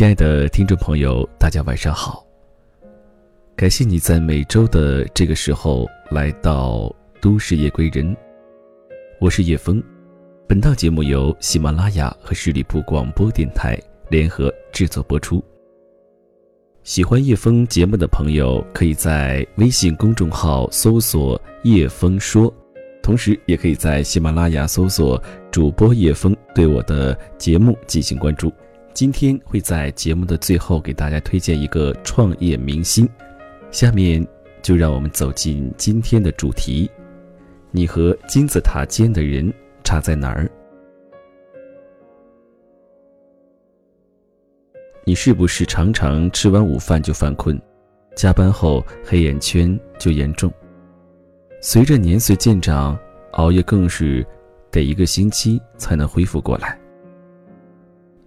亲爱的听众朋友，大家晚上好。感谢你在每周的这个时候来到《都市夜归人》，我是叶枫。本档节目由喜马拉雅和十里铺广播电台联合制作播出。喜欢叶枫节目的朋友，可以在微信公众号搜索“叶枫说”，同时也可以在喜马拉雅搜索主播叶枫，对我的节目进行关注。今天会在节目的最后给大家推荐一个创业明星，下面就让我们走进今天的主题：你和金字塔尖的人差在哪儿？你是不是常常吃完午饭就犯困，加班后黑眼圈就严重？随着年岁渐长，熬夜更是得一个星期才能恢复过来。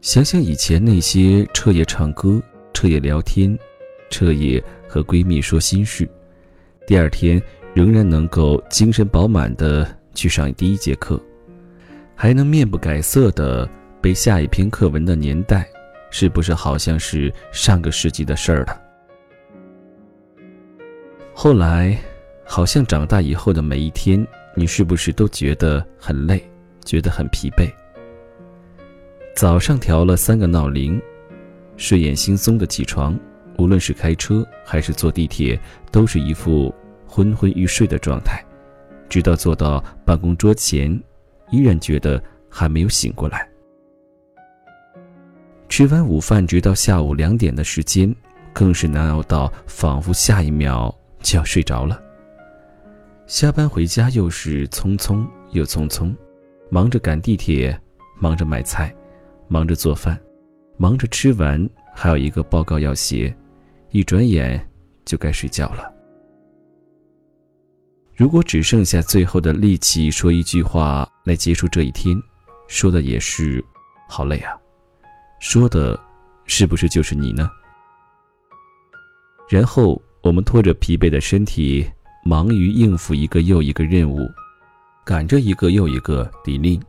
想想以前那些彻夜唱歌、彻夜聊天、彻夜和闺蜜说心事，第二天仍然能够精神饱满的去上第一节课，还能面不改色的背下一篇课文的年代，是不是好像是上个世纪的事儿了？后来，好像长大以后的每一天，你是不是都觉得很累，觉得很疲惫？早上调了三个闹铃，睡眼惺忪的起床，无论是开车还是坐地铁，都是一副昏昏欲睡的状态，直到坐到办公桌前，依然觉得还没有醒过来。吃完午饭，直到下午两点的时间，更是难熬到仿佛下一秒就要睡着了。下班回家又是匆匆又匆匆，忙着赶地铁，忙着买菜。忙着做饭，忙着吃完，还有一个报告要写，一转眼就该睡觉了。如果只剩下最后的力气说一句话来结束这一天，说的也是好累啊，说的是不是就是你呢？然后我们拖着疲惫的身体，忙于应付一个又一个任务，赶着一个又一个底令。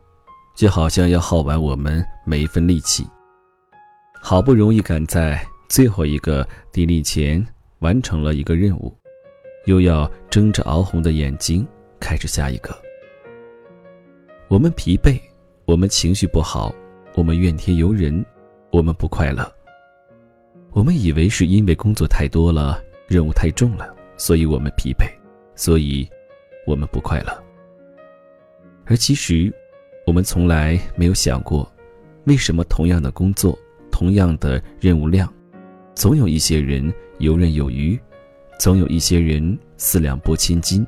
就好像要耗完我们每一份力气，好不容易赶在最后一个地利前完成了一个任务，又要睁着熬红的眼睛开始下一个。我们疲惫，我们情绪不好，我们怨天尤人，我们不快乐。我们以为是因为工作太多了，任务太重了，所以我们疲惫，所以我们不快乐。而其实。我们从来没有想过，为什么同样的工作、同样的任务量，总有一些人游刃有余，总有一些人四两拨千斤，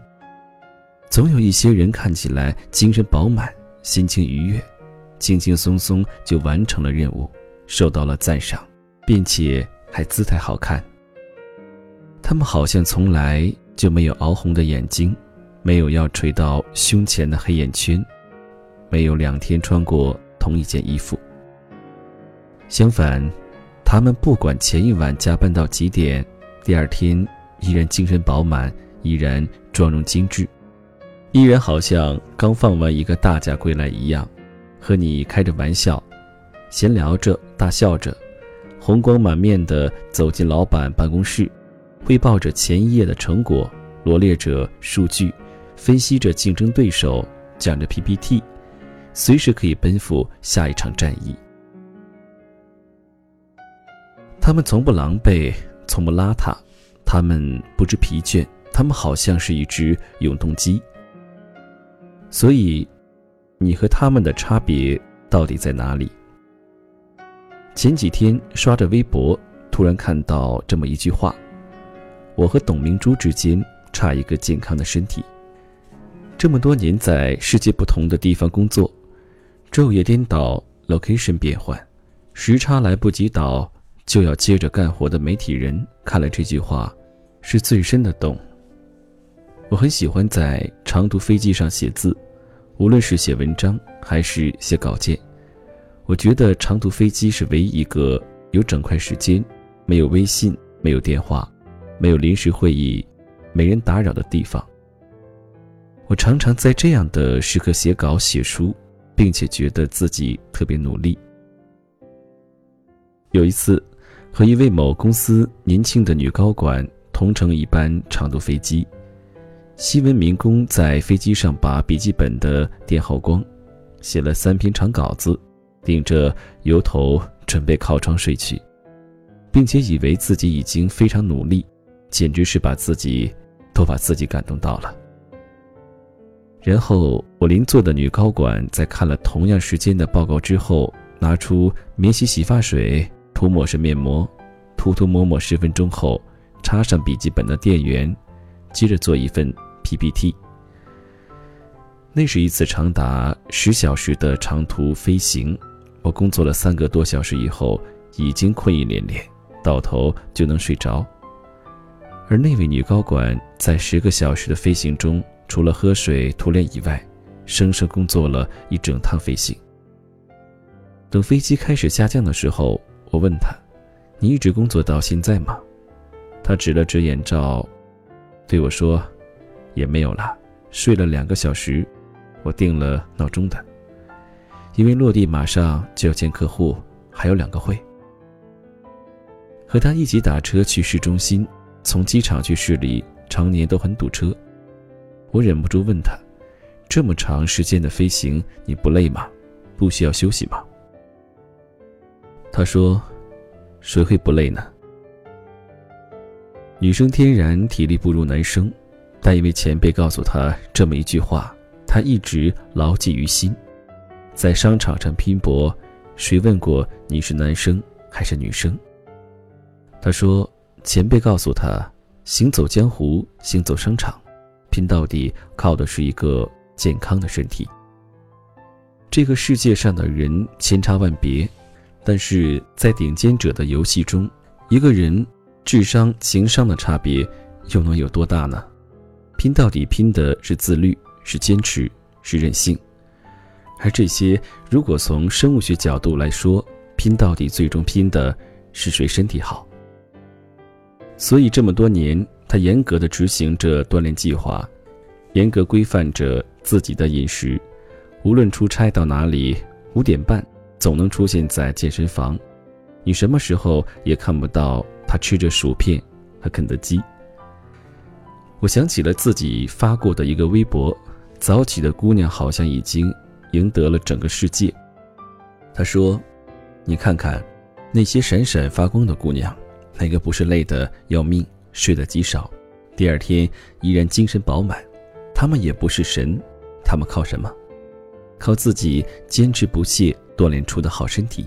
总有一些人看起来精神饱满、心情愉悦，轻轻松松就完成了任务，受到了赞赏，并且还姿态好看。他们好像从来就没有熬红的眼睛，没有要垂到胸前的黑眼圈。没有两天穿过同一件衣服。相反，他们不管前一晚加班到几点，第二天依然精神饱满，依然妆容精致，依然好像刚放完一个大假归来一样，和你开着玩笑，闲聊着，大笑着，红光满面的走进老板办公室，汇报着前一夜的成果，罗列着数据，分析着竞争对手，讲着 PPT。随时可以奔赴下一场战役。他们从不狼狈，从不邋遢，他们不知疲倦，他们好像是一只永动机。所以，你和他们的差别到底在哪里？前几天刷着微博，突然看到这么一句话：“我和董明珠之间差一个健康的身体。”这么多年在世界不同的地方工作。昼夜颠倒，location 变换，时差来不及倒，就要接着干活的媒体人看了这句话，是最深的懂。我很喜欢在长途飞机上写字，无论是写文章还是写稿件，我觉得长途飞机是唯一一个有整块时间，没有微信，没有电话，没有临时会议，没人打扰的地方。我常常在这样的时刻写稿写书。并且觉得自己特别努力。有一次，和一位某公司年轻的女高管同乘一班长途飞机，新闻民工在飞机上把笔记本的电耗光，写了三篇长稿子，顶着油头准备靠窗睡去，并且以为自己已经非常努力，简直是把自己都把自己感动到了。然后，我邻座的女高管在看了同样时间的报告之后，拿出免洗洗发水，涂抹式面膜，涂涂抹抹十分钟后，插上笔记本的电源，接着做一份 PPT。那是一次长达十小时的长途飞行，我工作了三个多小时以后，已经困意连连，到头就能睡着。而那位女高管在十个小时的飞行中。除了喝水、涂脸以外，生生工作了一整趟飞行。等飞机开始下降的时候，我问他：“你一直工作到现在吗？”他指了指眼罩，对我说：“也没有了，睡了两个小时。我定了闹钟的，因为落地马上就要见客户，还有两个会。”和他一起打车去市中心，从机场去市里，常年都很堵车。我忍不住问他：“这么长时间的飞行，你不累吗？不需要休息吗？”他说：“谁会不累呢？女生天然体力不如男生，但因为前辈告诉他这么一句话，他一直牢记于心。在商场上拼搏，谁问过你是男生还是女生？”他说：“前辈告诉他，行走江湖，行走商场。”拼到底靠的是一个健康的身体。这个世界上的人千差万别，但是在顶尖者的游戏中，一个人智商、情商的差别又能有多大呢？拼到底拼的是自律，是坚持，是任性。而这些，如果从生物学角度来说，拼到底最终拼的是谁身体好。所以这么多年。他严格的执行着锻炼计划，严格规范着自己的饮食，无论出差到哪里，五点半总能出现在健身房。你什么时候也看不到他吃着薯片和肯德基。我想起了自己发过的一个微博：早起的姑娘好像已经赢得了整个世界。他说：“你看看，那些闪闪发光的姑娘，哪个不是累得要命？”睡得极少，第二天依然精神饱满。他们也不是神，他们靠什么？靠自己坚持不懈锻炼出的好身体。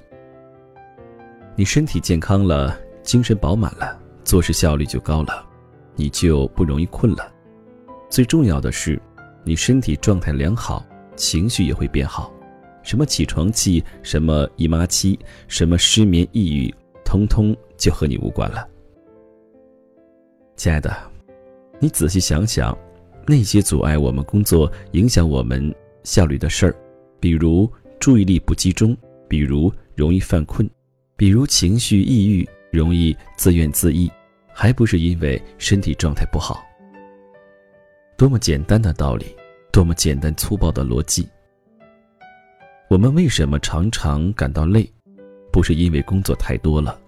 你身体健康了，精神饱满了，做事效率就高了，你就不容易困了。最重要的是，你身体状态良好，情绪也会变好。什么起床气，什么姨妈期，什么失眠抑郁，通通就和你无关了。亲爱的，你仔细想想，那些阻碍我们工作、影响我们效率的事儿，比如注意力不集中，比如容易犯困，比如情绪抑郁、容易自怨自艾，还不是因为身体状态不好？多么简单的道理，多么简单粗暴的逻辑。我们为什么常常感到累？不是因为工作太多了，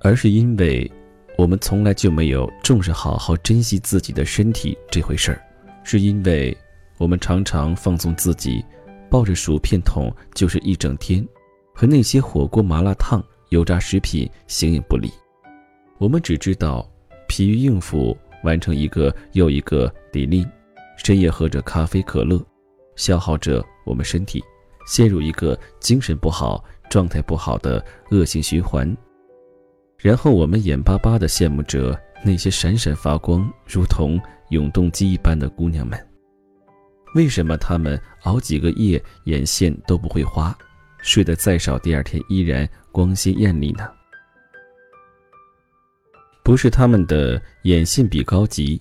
而是因为。我们从来就没有重视好好珍惜自己的身体这回事儿，是因为我们常常放纵自己，抱着薯片桶就是一整天，和那些火锅、麻辣烫、油炸食品形影不离。我们只知道疲于应付，完成一个又一个 d e l 深夜喝着咖啡、可乐，消耗着我们身体，陷入一个精神不好、状态不好的恶性循环。然后我们眼巴巴地羡慕着那些闪闪发光、如同永动机一般的姑娘们。为什么他们熬几个夜眼线都不会花，睡得再少，第二天依然光鲜艳丽呢？不是他们的眼线笔高级，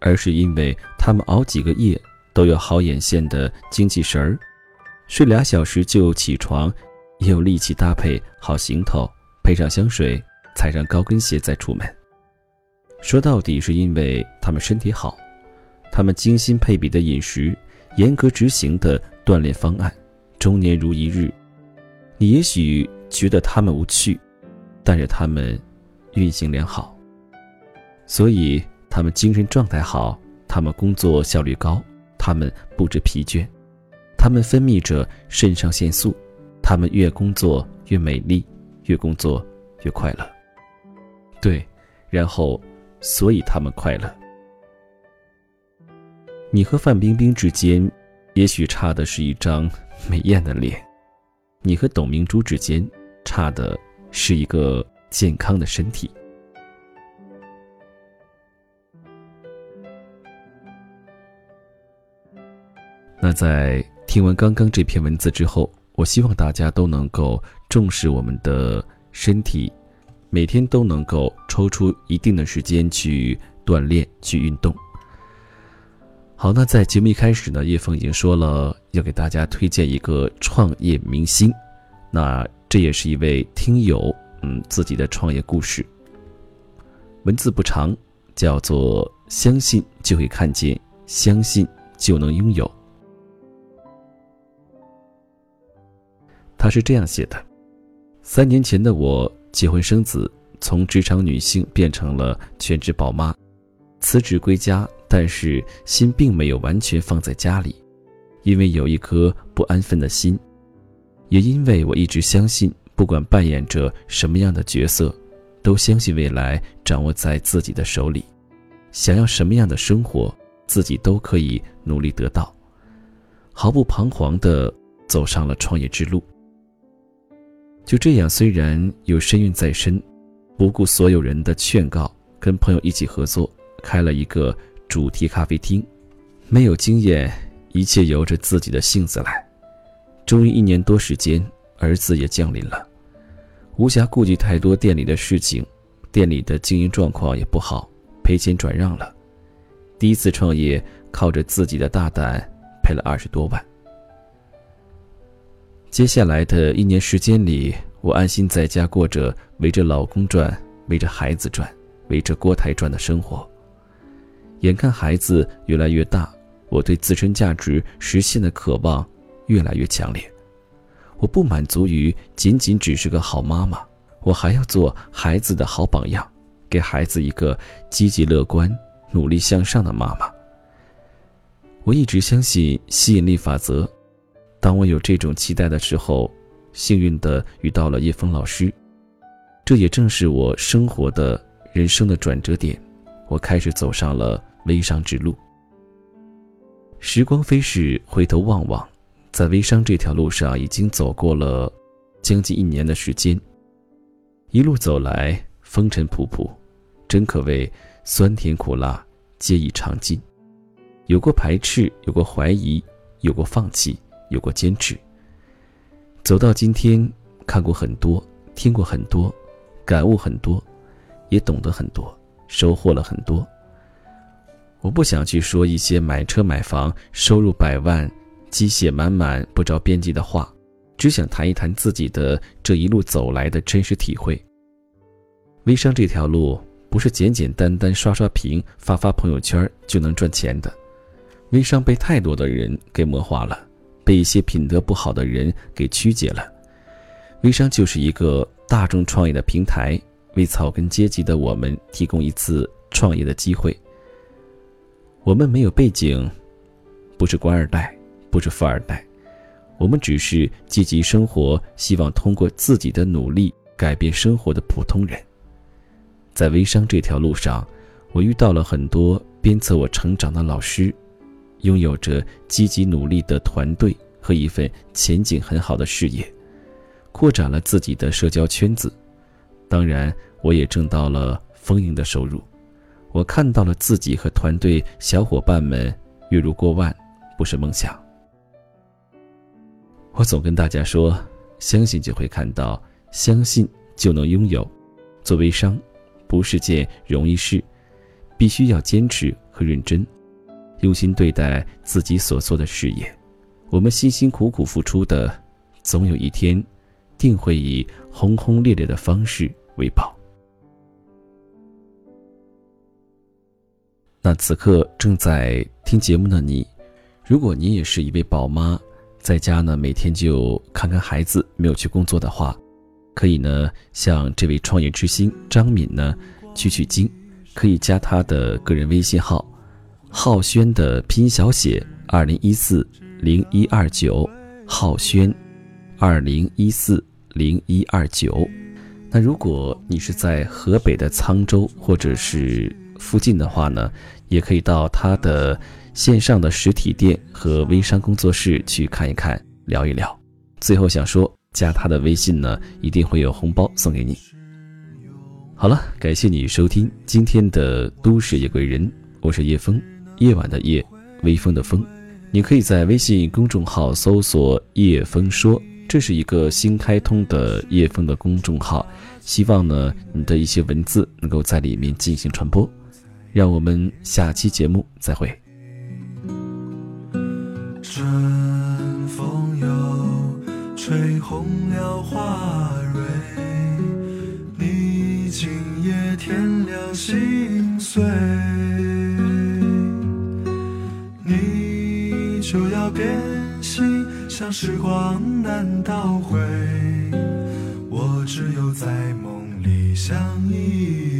而是因为他们熬几个夜都有好眼线的精气神儿，睡俩小时就起床，也有力气搭配好行头，配上香水。踩上高跟鞋再出门。说到底，是因为他们身体好，他们精心配比的饮食，严格执行的锻炼方案，终年如一日。你也许觉得他们无趣，但是他们运行良好，所以他们精神状态好，他们工作效率高，他们不知疲倦，他们分泌着肾上腺素，他们越工作越美丽，越工作越快乐。对，然后，所以他们快乐。你和范冰冰之间，也许差的是一张美艳的脸；你和董明珠之间，差的是一个健康的身体。那在听完刚刚这篇文字之后，我希望大家都能够重视我们的身体，每天都能够抽出一定的时间去锻炼、去运动。好，那在节目一开始呢，叶枫已经说了要给大家推荐一个创业明星，那这也是一位听友嗯自己的创业故事。文字不长，叫做“相信就会看见，相信就能拥有”。他是这样写的：三年前的我结婚生子，从职场女性变成了全职宝妈，辞职归家。但是心并没有完全放在家里，因为有一颗不安分的心，也因为我一直相信，不管扮演着什么样的角色，都相信未来掌握在自己的手里。想要什么样的生活，自己都可以努力得到，毫不彷徨地走上了创业之路。就这样，虽然有身孕在身，不顾所有人的劝告，跟朋友一起合作，开了一个。主题咖啡厅，没有经验，一切由着自己的性子来。终于一年多时间，儿子也降临了，无暇顾及太多店里的事情，店里的经营状况也不好，赔钱转让了。第一次创业，靠着自己的大胆，赔了二十多万。接下来的一年时间里，我安心在家过着围着老公转、围着孩子转、围着锅台转的生活。眼看孩子越来越大，我对自身价值实现的渴望越来越强烈。我不满足于仅仅只是个好妈妈，我还要做孩子的好榜样，给孩子一个积极乐观、努力向上的妈妈。我一直相信吸引力法则。当我有这种期待的时候，幸运的遇到了叶枫老师，这也正是我生活的人生的转折点。我开始走上了。微商之路。时光飞逝，回头望望，在微商这条路上已经走过了将近一年的时间。一路走来，风尘仆仆，真可谓酸甜苦辣皆已尝尽。有过排斥，有过怀疑，有过放弃，有过坚持。走到今天，看过很多，听过很多，感悟很多，也懂得很多，收获了很多。我不想去说一些买车买房、收入百万、鸡血满满、不着边际的话，只想谈一谈自己的这一路走来的真实体会。微商这条路不是简简单单刷刷屏、发发朋友圈就能赚钱的。微商被太多的人给魔化了，被一些品德不好的人给曲解了。微商就是一个大众创业的平台，为草根阶级的我们提供一次创业的机会。我们没有背景，不是官二代，不是富二代，我们只是积极生活，希望通过自己的努力改变生活的普通人。在微商这条路上，我遇到了很多鞭策我成长的老师，拥有着积极努力的团队和一份前景很好的事业，扩展了自己的社交圈子。当然，我也挣到了丰盈的收入。我看到了自己和团队小伙伴们月入过万，不是梦想。我总跟大家说，相信就会看到，相信就能拥有。做微商，不是件容易事，必须要坚持和认真，用心对待自己所做的事业。我们辛辛苦苦付出的，总有一天，定会以轰轰烈烈的方式为报。那此刻正在听节目的你，如果你也是一位宝妈，在家呢每天就看看孩子，没有去工作的话，可以呢向这位创业之星张敏呢取取经，可以加他的个人微信号，浩轩的拼音小写二零一四零一二九，浩轩，二零一四零一二九。那如果你是在河北的沧州或者是附近的话呢，也可以到他的线上的实体店和微商工作室去看一看，聊一聊。最后想说，加他的微信呢，一定会有红包送给你。好了，感谢你收听今天的都市夜归人，我是叶枫，夜晚的夜，微风的风。你可以在微信公众号搜索“叶枫说”。这是一个新开通的叶枫的公众号，希望呢你的一些文字能够在里面进行传播。让我们下期节目再会。春风又吹红了花蕊，你今夜添了心碎，你就要变心。像时光难倒回，我只有在梦里相依。